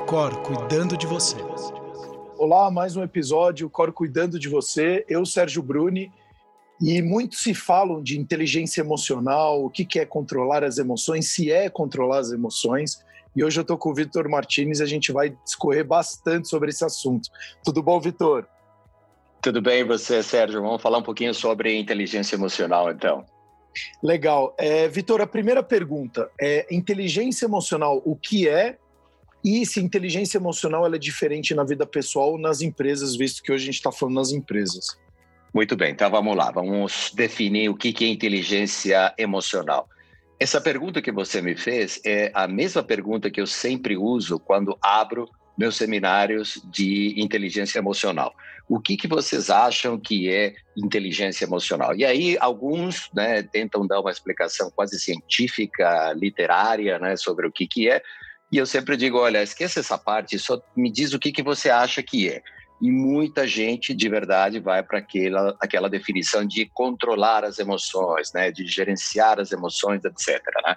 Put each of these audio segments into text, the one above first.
o Cor cuidando de você. Olá, mais um episódio, o Cor cuidando de você. Eu, Sérgio Bruni, e muito se falam de inteligência emocional, o que é controlar as emoções, se é controlar as emoções. E hoje eu estou com o Vitor Martins e a gente vai discorrer bastante sobre esse assunto. Tudo bom, Vitor? Tudo bem, você, Sérgio? Vamos falar um pouquinho sobre inteligência emocional, então. Legal. É, Vitor, a primeira pergunta é inteligência emocional, o que é e se inteligência emocional é diferente na vida pessoal ou nas empresas, visto que hoje a gente está falando nas empresas? Muito bem, então vamos lá, vamos definir o que é inteligência emocional. Essa pergunta que você me fez é a mesma pergunta que eu sempre uso quando abro meus seminários de inteligência emocional. O que, que vocês acham que é inteligência emocional? E aí alguns né, tentam dar uma explicação quase científica, literária, né, sobre o que, que é, e eu sempre digo, olha, esqueça essa parte, só me diz o que, que você acha que é. E muita gente, de verdade, vai para aquela, aquela definição de controlar as emoções, né? de gerenciar as emoções, etc. Né?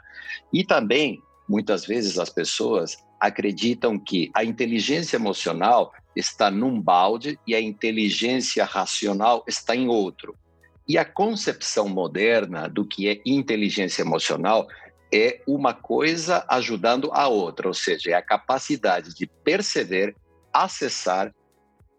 E também, muitas vezes, as pessoas acreditam que a inteligência emocional está num balde e a inteligência racional está em outro. E a concepção moderna do que é inteligência emocional é uma coisa ajudando a outra, ou seja, é a capacidade de perceber, acessar,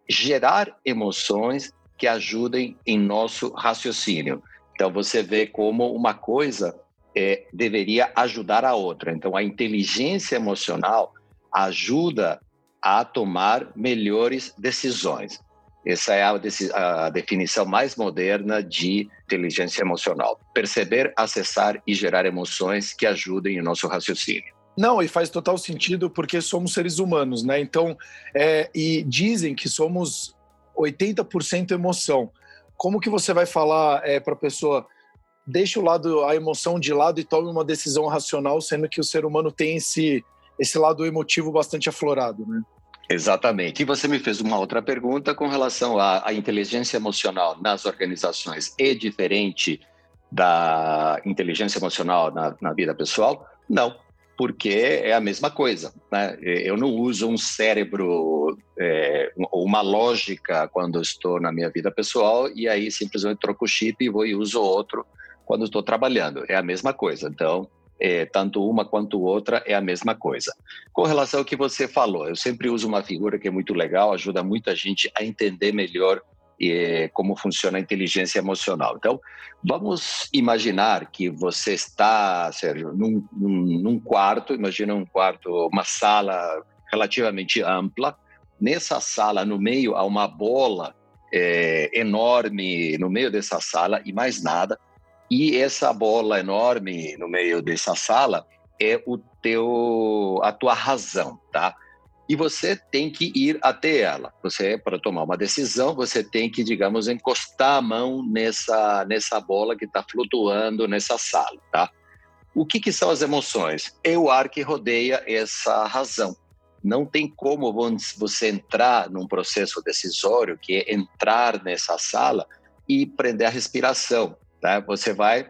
gerar emoções que ajudem em nosso raciocínio. Então você vê como uma coisa é, deveria ajudar a outra. Então a inteligência emocional ajuda a tomar melhores decisões. Essa é a, definição mais moderna de inteligência emocional. Perceber, acessar e gerar emoções que ajudem o nosso raciocínio. Não, e faz total sentido porque somos seres humanos, né? Então, é, e dizem que somos 80% emoção. Como que você vai falar é, para a pessoa, deixa o lado, a emoção de lado e tome uma decisão racional, sendo que o ser humano tem esse, esse lado emotivo bastante aflorado, né? Exatamente. E você me fez uma outra pergunta com relação à, à inteligência emocional nas organizações. É diferente da inteligência emocional na, na vida pessoal? Não, porque é a mesma coisa. Né? Eu não uso um cérebro é, uma lógica quando estou na minha vida pessoal e aí simplesmente troco o chip e vou e uso outro quando estou trabalhando. É a mesma coisa. Então, é, tanto uma quanto outra é a mesma coisa. Com relação ao que você falou, eu sempre uso uma figura que é muito legal, ajuda muita gente a entender melhor é, como funciona a inteligência emocional. Então, vamos imaginar que você está, Sérgio, num, num, num quarto, imagina um quarto, uma sala relativamente ampla. Nessa sala, no meio, há uma bola é, enorme no meio dessa sala e mais nada. E essa bola enorme no meio dessa sala é o teu a tua razão, tá? E você tem que ir até ela. Você para tomar uma decisão, você tem que, digamos, encostar a mão nessa nessa bola que está flutuando nessa sala, tá? O que, que são as emoções? É o ar que rodeia essa razão. Não tem como você entrar num processo decisório, que é entrar nessa sala e prender a respiração. Tá? Você vai,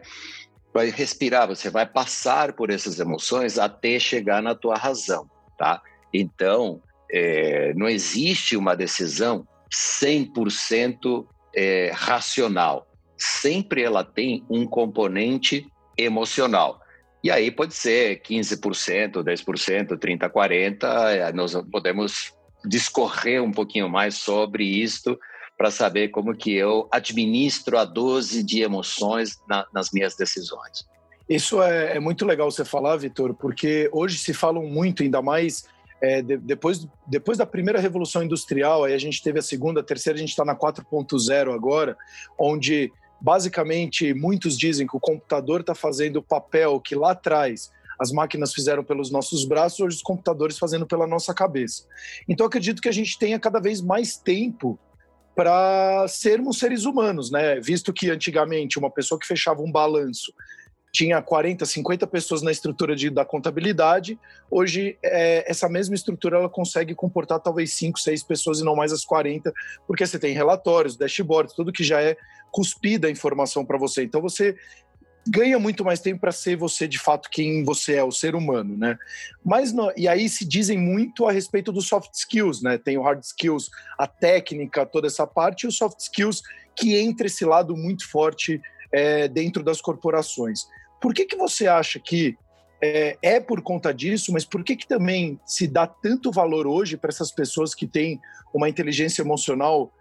vai respirar, você vai passar por essas emoções até chegar na tua razão. Tá? Então, é, não existe uma decisão 100% é, racional. Sempre ela tem um componente emocional. E aí pode ser 15%, 10%, 30%, 40%. Nós podemos discorrer um pouquinho mais sobre isto para saber como que eu administro a dose de emoções na, nas minhas decisões. Isso é, é muito legal você falar, Vitor, porque hoje se falam muito, ainda mais é, de, depois, depois da primeira revolução industrial, aí a gente teve a segunda, a terceira, a gente está na 4.0 agora, onde basicamente muitos dizem que o computador está fazendo o papel que lá atrás as máquinas fizeram pelos nossos braços, hoje os computadores fazendo pela nossa cabeça. Então acredito que a gente tenha cada vez mais tempo para sermos seres humanos, né? Visto que antigamente uma pessoa que fechava um balanço tinha 40, 50 pessoas na estrutura de, da contabilidade, hoje é, essa mesma estrutura ela consegue comportar talvez 5, 6 pessoas e não mais as 40, porque você tem relatórios, dashboards, tudo que já é cuspida a informação para você. Então você ganha muito mais tempo para ser você de fato quem você é, o ser humano, né? Mas e aí se dizem muito a respeito dos soft skills, né? Tem o hard skills, a técnica, toda essa parte, e os soft skills que entra esse lado muito forte é, dentro das corporações. Por que que você acha que é, é, por conta disso, mas por que, que também se dá tanto valor hoje para essas pessoas que têm uma inteligência emocional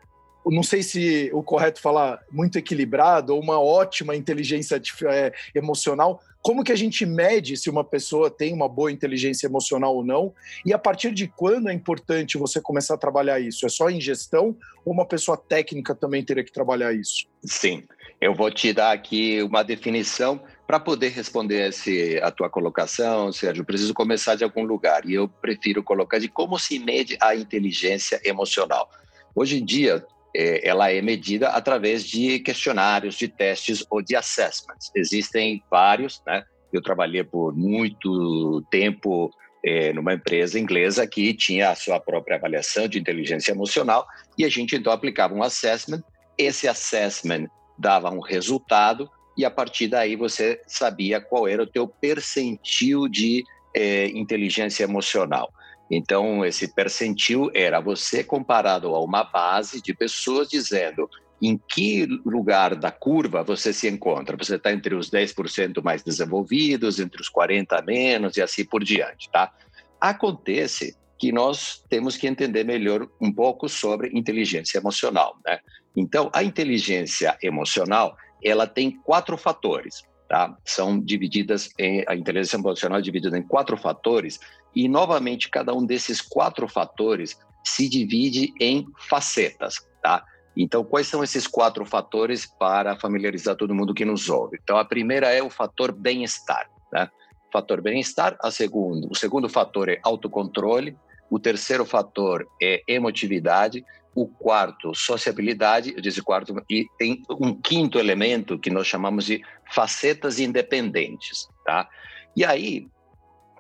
não sei se o correto falar muito equilibrado ou uma ótima inteligência é, emocional. Como que a gente mede se uma pessoa tem uma boa inteligência emocional ou não? E a partir de quando é importante você começar a trabalhar isso? É só em gestão ou uma pessoa técnica também teria que trabalhar isso? Sim, eu vou te dar aqui uma definição para poder responder esse, a tua colocação, Sérgio. Preciso começar de algum lugar e eu prefiro colocar de como se mede a inteligência emocional. Hoje em dia, é, ela é medida através de questionários, de testes ou de assessments. Existem vários, né? Eu trabalhei por muito tempo é, numa empresa inglesa que tinha a sua própria avaliação de inteligência emocional e a gente então aplicava um assessment. Esse assessment dava um resultado e a partir daí você sabia qual era o teu percentil de é, inteligência emocional. Então, esse percentil era você comparado a uma base de pessoas dizendo em que lugar da curva você se encontra. Você está entre os 10% mais desenvolvidos, entre os 40% menos e assim por diante, tá? Acontece que nós temos que entender melhor um pouco sobre inteligência emocional, né? Então, a inteligência emocional, ela tem quatro fatores, tá? São divididas em a inteligência emocional é dividida em quatro fatores e, novamente, cada um desses quatro fatores se divide em facetas, tá? Então, quais são esses quatro fatores para familiarizar todo mundo que nos ouve? Então, a primeira é o fator bem-estar, né? Fator bem-estar, a segundo, o segundo fator é autocontrole, o terceiro fator é emotividade, o quarto, sociabilidade, eu disse quarto, e tem um quinto elemento que nós chamamos de facetas independentes, tá? E aí,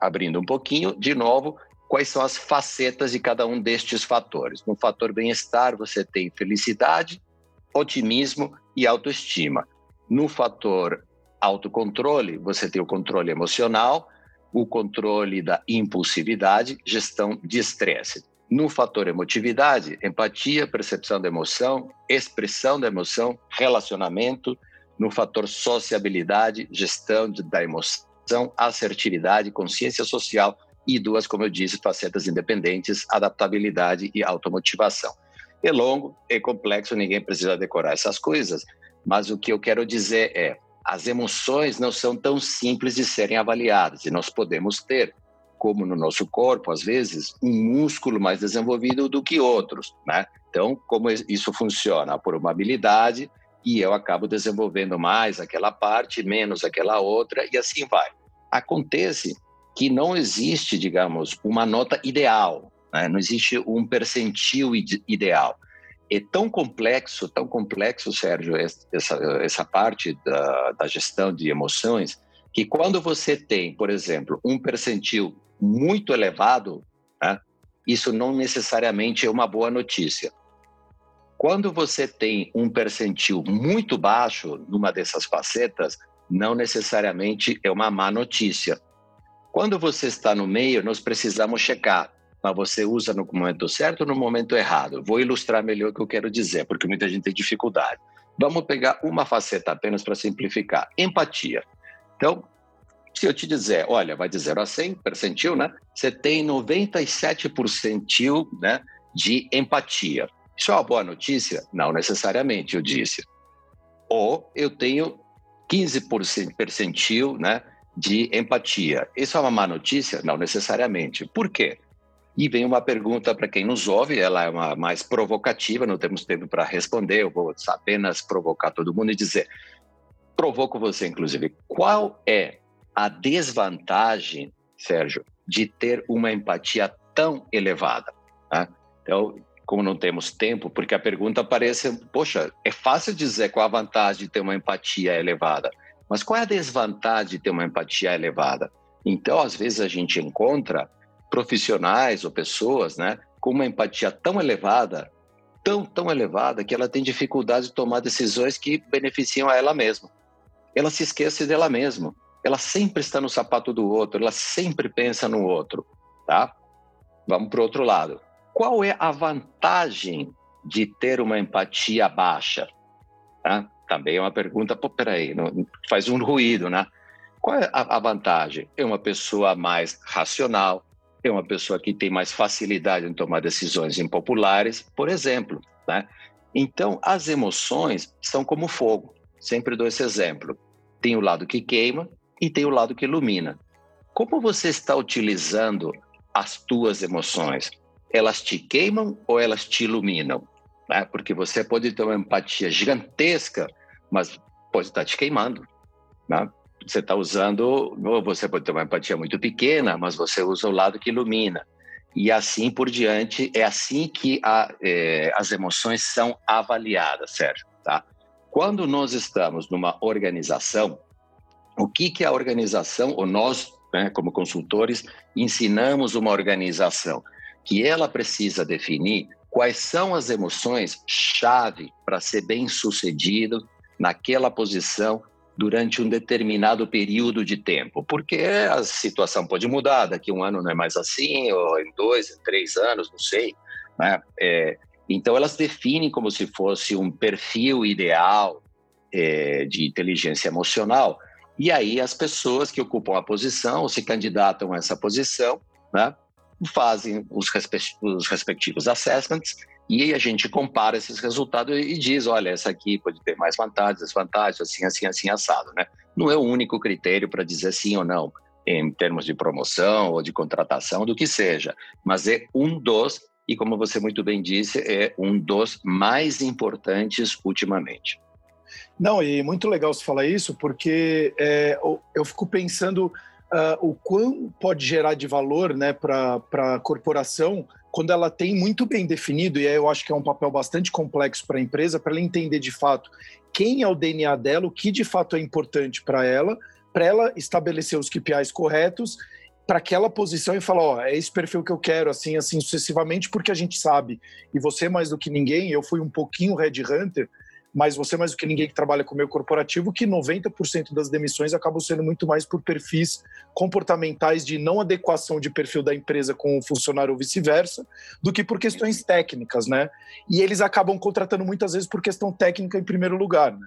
abrindo um pouquinho, de novo, quais são as facetas de cada um destes fatores. No fator bem-estar, você tem felicidade, otimismo e autoestima. No fator autocontrole, você tem o controle emocional, o controle da impulsividade, gestão de estresse. No fator emotividade, empatia, percepção da emoção, expressão da emoção, relacionamento. No fator sociabilidade, gestão da emoção assertividade, consciência social e duas, como eu disse, facetas independentes, adaptabilidade e automotivação. É longo, é complexo, ninguém precisa decorar essas coisas, mas o que eu quero dizer é, as emoções não são tão simples de serem avaliadas e nós podemos ter, como no nosso corpo, às vezes, um músculo mais desenvolvido do que outros, né? Então, como isso funciona? Por uma habilidade, e eu acabo desenvolvendo mais aquela parte, menos aquela outra, e assim vai. Acontece que não existe, digamos, uma nota ideal, né? não existe um percentil ideal. É tão complexo, tão complexo, Sérgio, essa, essa parte da, da gestão de emoções, que quando você tem, por exemplo, um percentil muito elevado, né? isso não necessariamente é uma boa notícia. Quando você tem um percentil muito baixo numa dessas facetas, não necessariamente é uma má notícia. Quando você está no meio, nós precisamos checar, mas você usa no momento certo ou no momento errado. Vou ilustrar melhor o que eu quero dizer, porque muita gente tem dificuldade. Vamos pegar uma faceta apenas para simplificar: empatia. Então, se eu te dizer, olha, vai de 0 a 100 percentil, né? Você tem 97 percentil né, de empatia. Isso é uma boa notícia? Não necessariamente, eu disse. Ou eu tenho 15% percentil né, de empatia. Isso é uma má notícia? Não necessariamente. Por quê? E vem uma pergunta para quem nos ouve, ela é uma mais provocativa, não temos tempo para responder, eu vou apenas provocar todo mundo e dizer, provoco você inclusive, qual é a desvantagem, Sérgio, de ter uma empatia tão elevada? Né? Então, como não temos tempo, porque a pergunta parece, poxa, é fácil dizer qual a vantagem de ter uma empatia elevada, mas qual é a desvantagem de ter uma empatia elevada? Então, às vezes a gente encontra profissionais ou pessoas, né, com uma empatia tão elevada, tão tão elevada que ela tem dificuldade de tomar decisões que beneficiam a ela mesma. ela se esquece dela mesma. Ela sempre está no sapato do outro, ela sempre pensa no outro, tá? Vamos para o outro lado. Qual é a vantagem de ter uma empatia baixa? Tá? Também é uma pergunta, pô, peraí, não, faz um ruído, né? Qual é a, a vantagem? É uma pessoa mais racional, é uma pessoa que tem mais facilidade em tomar decisões impopulares, por exemplo. Né? Então, as emoções são como fogo. Sempre dou esse exemplo. Tem o lado que queima e tem o lado que ilumina. Como você está utilizando as tuas emoções? Elas te queimam ou elas te iluminam? Né? Porque você pode ter uma empatia gigantesca, mas pode estar te queimando. Né? Você está usando, você pode ter uma empatia muito pequena, mas você usa o lado que ilumina. E assim por diante, é assim que a, é, as emoções são avaliadas, Sérgio. Tá? Quando nós estamos numa organização, o que, que a organização, ou nós, né, como consultores, ensinamos uma organização? Que ela precisa definir quais são as emoções chave para ser bem sucedido naquela posição durante um determinado período de tempo, porque a situação pode mudar, daqui um ano não é mais assim, ou em dois, em três anos, não sei. Né? É, então, elas definem como se fosse um perfil ideal é, de inteligência emocional, e aí as pessoas que ocupam a posição, ou se candidatam a essa posição, né, fazem os, os respectivos assessments e a gente compara esses resultados e diz, olha, essa aqui pode ter mais vantagens, desvantagens, assim, assim, assim, assado, né? Não é o único critério para dizer sim ou não, em termos de promoção ou de contratação, do que seja, mas é um dos, e como você muito bem disse, é um dos mais importantes ultimamente. Não, e muito legal você falar isso, porque é, eu fico pensando uh, o quão pode gerar de valor né, para a corporação quando ela tem muito bem definido, e aí eu acho que é um papel bastante complexo para a empresa, para ela entender de fato quem é o DNA dela, o que de fato é importante para ela, para ela estabelecer os KPIs corretos para aquela posição e falar, ó, é esse perfil que eu quero, assim, assim, sucessivamente, porque a gente sabe, e você mais do que ninguém, eu fui um pouquinho Red Hunter, mas você mais do que ninguém que trabalha com o meio corporativo, que 90% das demissões acabam sendo muito mais por perfis comportamentais de não adequação de perfil da empresa com o funcionário ou vice-versa, do que por questões técnicas, né? E eles acabam contratando muitas vezes por questão técnica em primeiro lugar, né?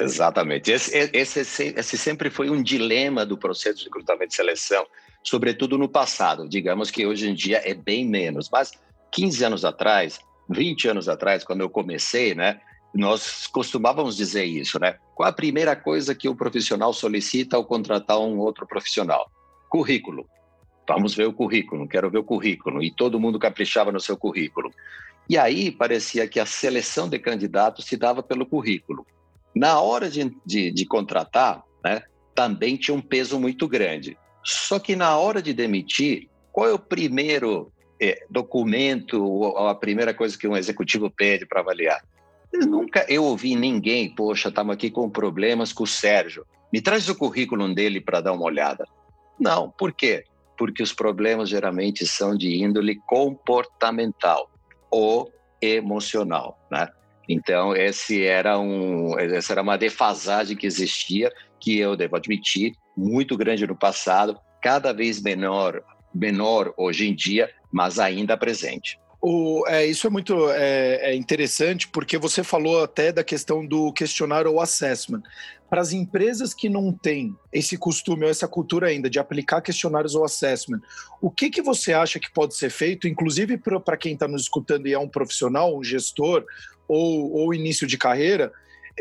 Exatamente. Esse, esse, esse sempre foi um dilema do processo de recrutamento e seleção, sobretudo no passado. Digamos que hoje em dia é bem menos, mas 15 anos atrás, 20 anos atrás, quando eu comecei, né, nós costumávamos dizer isso, né? Qual a primeira coisa que o profissional solicita ao contratar um outro profissional? Currículo. Vamos ver o currículo, quero ver o currículo. E todo mundo caprichava no seu currículo. E aí parecia que a seleção de candidatos se dava pelo currículo. Na hora de, de, de contratar, né, também tinha um peso muito grande. Só que na hora de demitir, qual é o primeiro é, documento ou a primeira coisa que um executivo pede para avaliar? Nunca eu ouvi ninguém, poxa, estamos aqui com problemas com o Sérgio. Me traz o currículo dele para dar uma olhada. Não, por quê? Porque os problemas geralmente são de índole comportamental ou emocional, né? Então, esse era um, essa era uma defasagem que existia, que eu devo admitir, muito grande no passado, cada vez menor, menor hoje em dia, mas ainda presente. O, é, isso é muito é, é, interessante porque você falou até da questão do questionário ou assessment. Para as empresas que não têm esse costume ou essa cultura ainda de aplicar questionários ou assessment, o que, que você acha que pode ser feito, inclusive para quem está nos escutando e é um profissional, um gestor ou, ou início de carreira,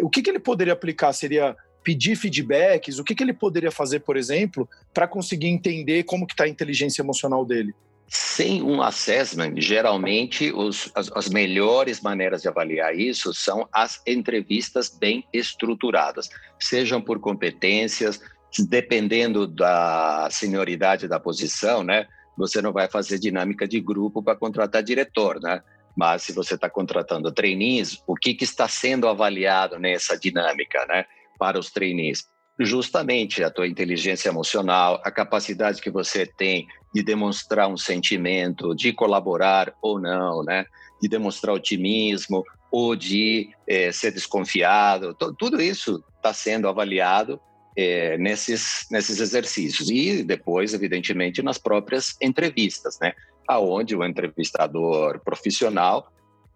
o que, que ele poderia aplicar? Seria pedir feedbacks? O que, que ele poderia fazer, por exemplo, para conseguir entender como que está a inteligência emocional dele? Sem um assessment, geralmente os, as, as, melhores maneiras de avaliar isso são as entrevistas bem estruturadas, sejam por competências, dependendo da senioridade da posição, né? Você não vai fazer dinâmica de grupo para contratar diretor, né? Mas se você está contratando trainees, o que, que está sendo avaliado nessa dinâmica, né? Para os trainees? Justamente a tua inteligência emocional, a capacidade que você tem de demonstrar um sentimento, de colaborar ou não, né? De demonstrar otimismo ou de é, ser desconfiado. Tudo isso está sendo avaliado é, nesses, nesses exercícios. E depois, evidentemente, nas próprias entrevistas, né? Aonde o entrevistador profissional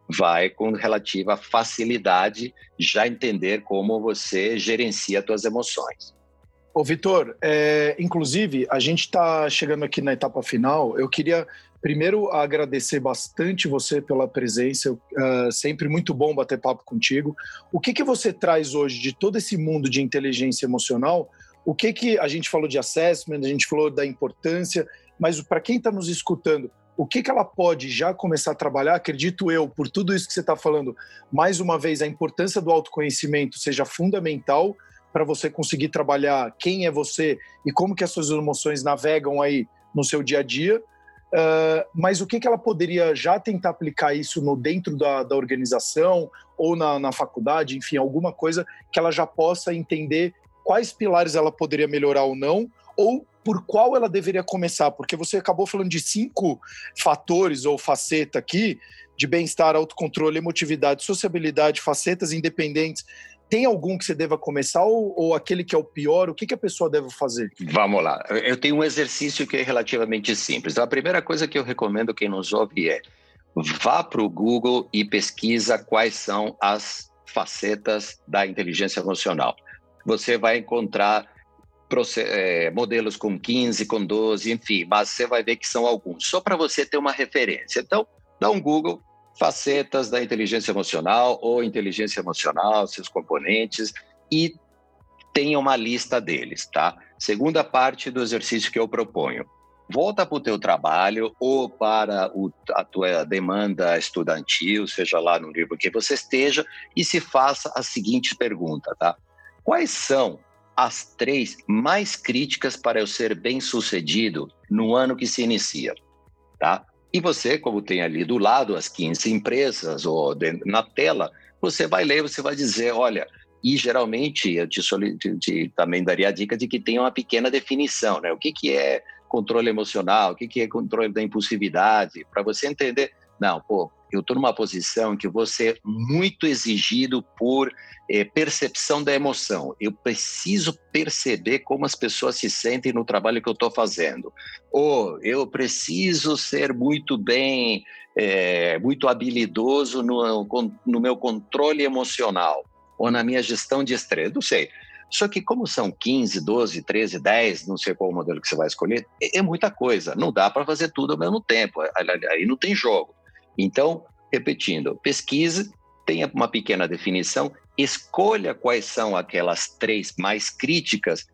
vai com relativa facilidade já entender como você gerencia suas emoções. Ô, Vitor, é, inclusive, a gente está chegando aqui na etapa final. Eu queria primeiro agradecer bastante você pela presença. Uh, sempre muito bom bater papo contigo. O que, que você traz hoje de todo esse mundo de inteligência emocional? O que, que a gente falou de assessment, a gente falou da importância, mas para quem está nos escutando, o que, que ela pode já começar a trabalhar? Acredito eu, por tudo isso que você está falando, mais uma vez, a importância do autoconhecimento seja fundamental para você conseguir trabalhar quem é você e como que as suas emoções navegam aí no seu dia a dia. Uh, mas o que, que ela poderia já tentar aplicar isso no dentro da, da organização ou na, na faculdade, enfim, alguma coisa que ela já possa entender quais pilares ela poderia melhorar ou não, ou por qual ela deveria começar? Porque você acabou falando de cinco fatores ou faceta aqui de bem-estar, autocontrole, emotividade, sociabilidade, facetas independentes. Tem algum que você deva começar ou, ou aquele que é o pior? O que, que a pessoa deve fazer? Vamos lá. Eu tenho um exercício que é relativamente simples. A primeira coisa que eu recomendo quem nos ouve é vá para o Google e pesquisa quais são as facetas da inteligência emocional. Você vai encontrar é, modelos com 15, com 12, enfim, mas você vai ver que são alguns, só para você ter uma referência. Então, dá um Google, facetas da inteligência emocional ou inteligência emocional, seus componentes, e tenha uma lista deles, tá? Segunda parte do exercício que eu proponho. Volta para o teu trabalho ou para o, a tua demanda estudantil, seja lá no livro que você esteja, e se faça a seguinte pergunta, tá? Quais são as três mais críticas para eu ser bem sucedido no ano que se inicia, tá? E você, como tem ali do lado as 15 empresas ou de, na tela, você vai ler, você vai dizer, olha, e geralmente eu te, te, te, também daria a dica de que tenha uma pequena definição, né? O que, que é controle emocional, o que, que é controle da impulsividade, para você entender, não, pô, eu estou numa posição que vou ser muito exigido por é, percepção da emoção. Eu preciso perceber como as pessoas se sentem no trabalho que eu estou fazendo. Ou eu preciso ser muito bem, é, muito habilidoso no, no meu controle emocional ou na minha gestão de estresse. Não sei. Só que como são 15, 12, 13, 10, não sei qual modelo que você vai escolher, é, é muita coisa. Não dá para fazer tudo ao mesmo tempo. Aí não tem jogo. Então, repetindo, pesquise, tenha uma pequena definição, escolha quais são aquelas três mais críticas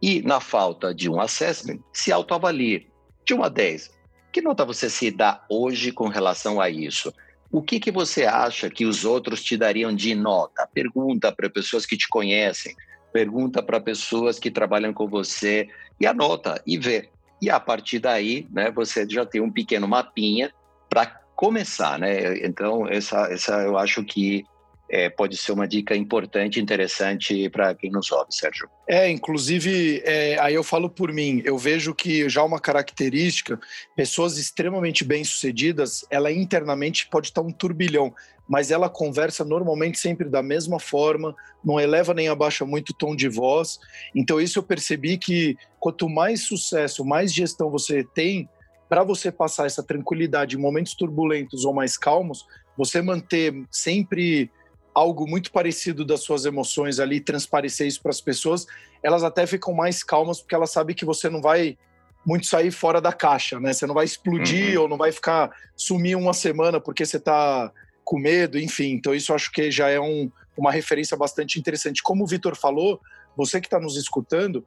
e, na falta de um assessment, se autoavalie. De 1 a 10, que nota você se dá hoje com relação a isso? O que, que você acha que os outros te dariam de nota? Pergunta para pessoas que te conhecem, pergunta para pessoas que trabalham com você e anota e vê. E a partir daí, né, você já tem um pequeno mapinha para começar, né? Então, essa, essa eu acho que é, pode ser uma dica importante, interessante para quem nos ouve, Sérgio. É, inclusive, é, aí eu falo por mim, eu vejo que já uma característica, pessoas extremamente bem-sucedidas, ela internamente pode estar um turbilhão, mas ela conversa normalmente sempre da mesma forma, não eleva nem abaixa muito o tom de voz. Então, isso eu percebi que quanto mais sucesso, mais gestão você tem, para você passar essa tranquilidade em momentos turbulentos ou mais calmos, você manter sempre algo muito parecido das suas emoções ali, transparecer isso para as pessoas, elas até ficam mais calmas porque elas sabem que você não vai muito sair fora da caixa, né? Você não vai explodir uhum. ou não vai ficar sumir uma semana porque você está com medo, enfim. Então isso acho que já é um, uma referência bastante interessante. Como o Vitor falou, você que está nos escutando,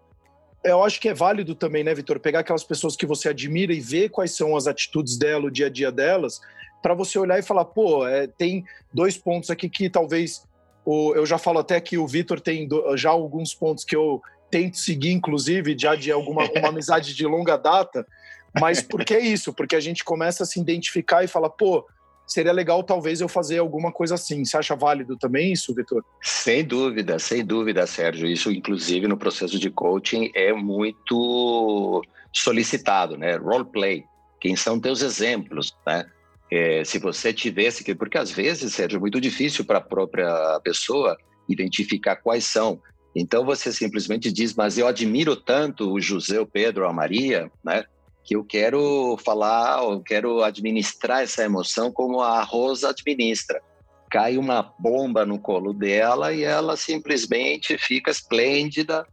eu acho que é válido também, né, Vitor, pegar aquelas pessoas que você admira e ver quais são as atitudes dela, o dia a dia delas, para você olhar e falar, pô, é, tem dois pontos aqui que talvez. O, eu já falo até que o Vitor tem do, já alguns pontos que eu tento seguir, inclusive, já de alguma uma amizade de longa data, mas por que isso? Porque a gente começa a se identificar e fala, pô, seria legal talvez eu fazer alguma coisa assim. Você acha válido também isso, Vitor? Sem dúvida, sem dúvida, Sérgio. Isso, inclusive, no processo de coaching é muito solicitado, né? Role play. Quem são teus exemplos, né? É, se você tivesse que, porque às vezes, Sérgio, é muito difícil para a própria pessoa identificar quais são Então você simplesmente diz, mas eu admiro tanto o José, o Pedro, a Maria, né? Que eu quero falar, eu quero administrar essa emoção como a Rosa administra. Cai uma bomba no colo dela e ela simplesmente fica esplêndida,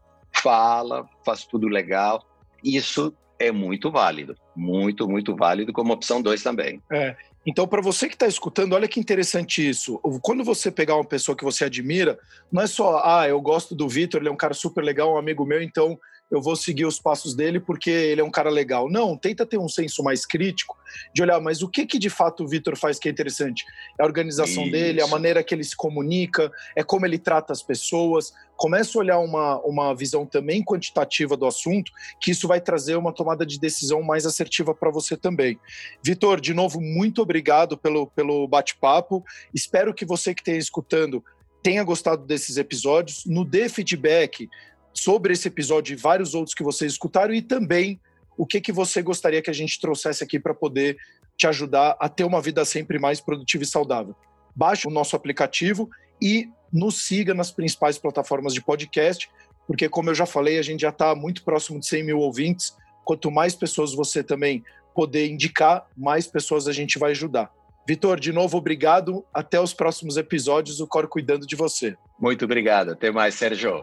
fala, faz tudo legal. Isso é muito válido, muito, muito válido como opção 2 também. É. Então, para você que está escutando, olha que interessante isso. Quando você pegar uma pessoa que você admira, não é só, ah, eu gosto do Vitor, ele é um cara super legal, um amigo meu, então eu vou seguir os passos dele porque ele é um cara legal. Não, tenta ter um senso mais crítico de olhar, mas o que que de fato o Vitor faz que é interessante? É a organização Isso. dele, a maneira que ele se comunica, é como ele trata as pessoas. Começa a olhar uma, uma visão também quantitativa do assunto, que isso vai trazer uma tomada de decisão mais assertiva para você também. Vitor, de novo, muito obrigado pelo, pelo bate-papo. Espero que você que esteja escutando tenha gostado desses episódios. No dê feedback sobre esse episódio e vários outros que vocês escutaram e também o que, que você gostaria que a gente trouxesse aqui para poder te ajudar a ter uma vida sempre mais produtiva e saudável. Baixe o nosso aplicativo e nos siga nas principais plataformas de podcast, porque, como eu já falei, a gente já está muito próximo de 100 mil ouvintes. Quanto mais pessoas você também poder indicar, mais pessoas a gente vai ajudar. Vitor, de novo, obrigado. Até os próximos episódios. O Cor cuidando de você. Muito obrigado. Até mais, Sérgio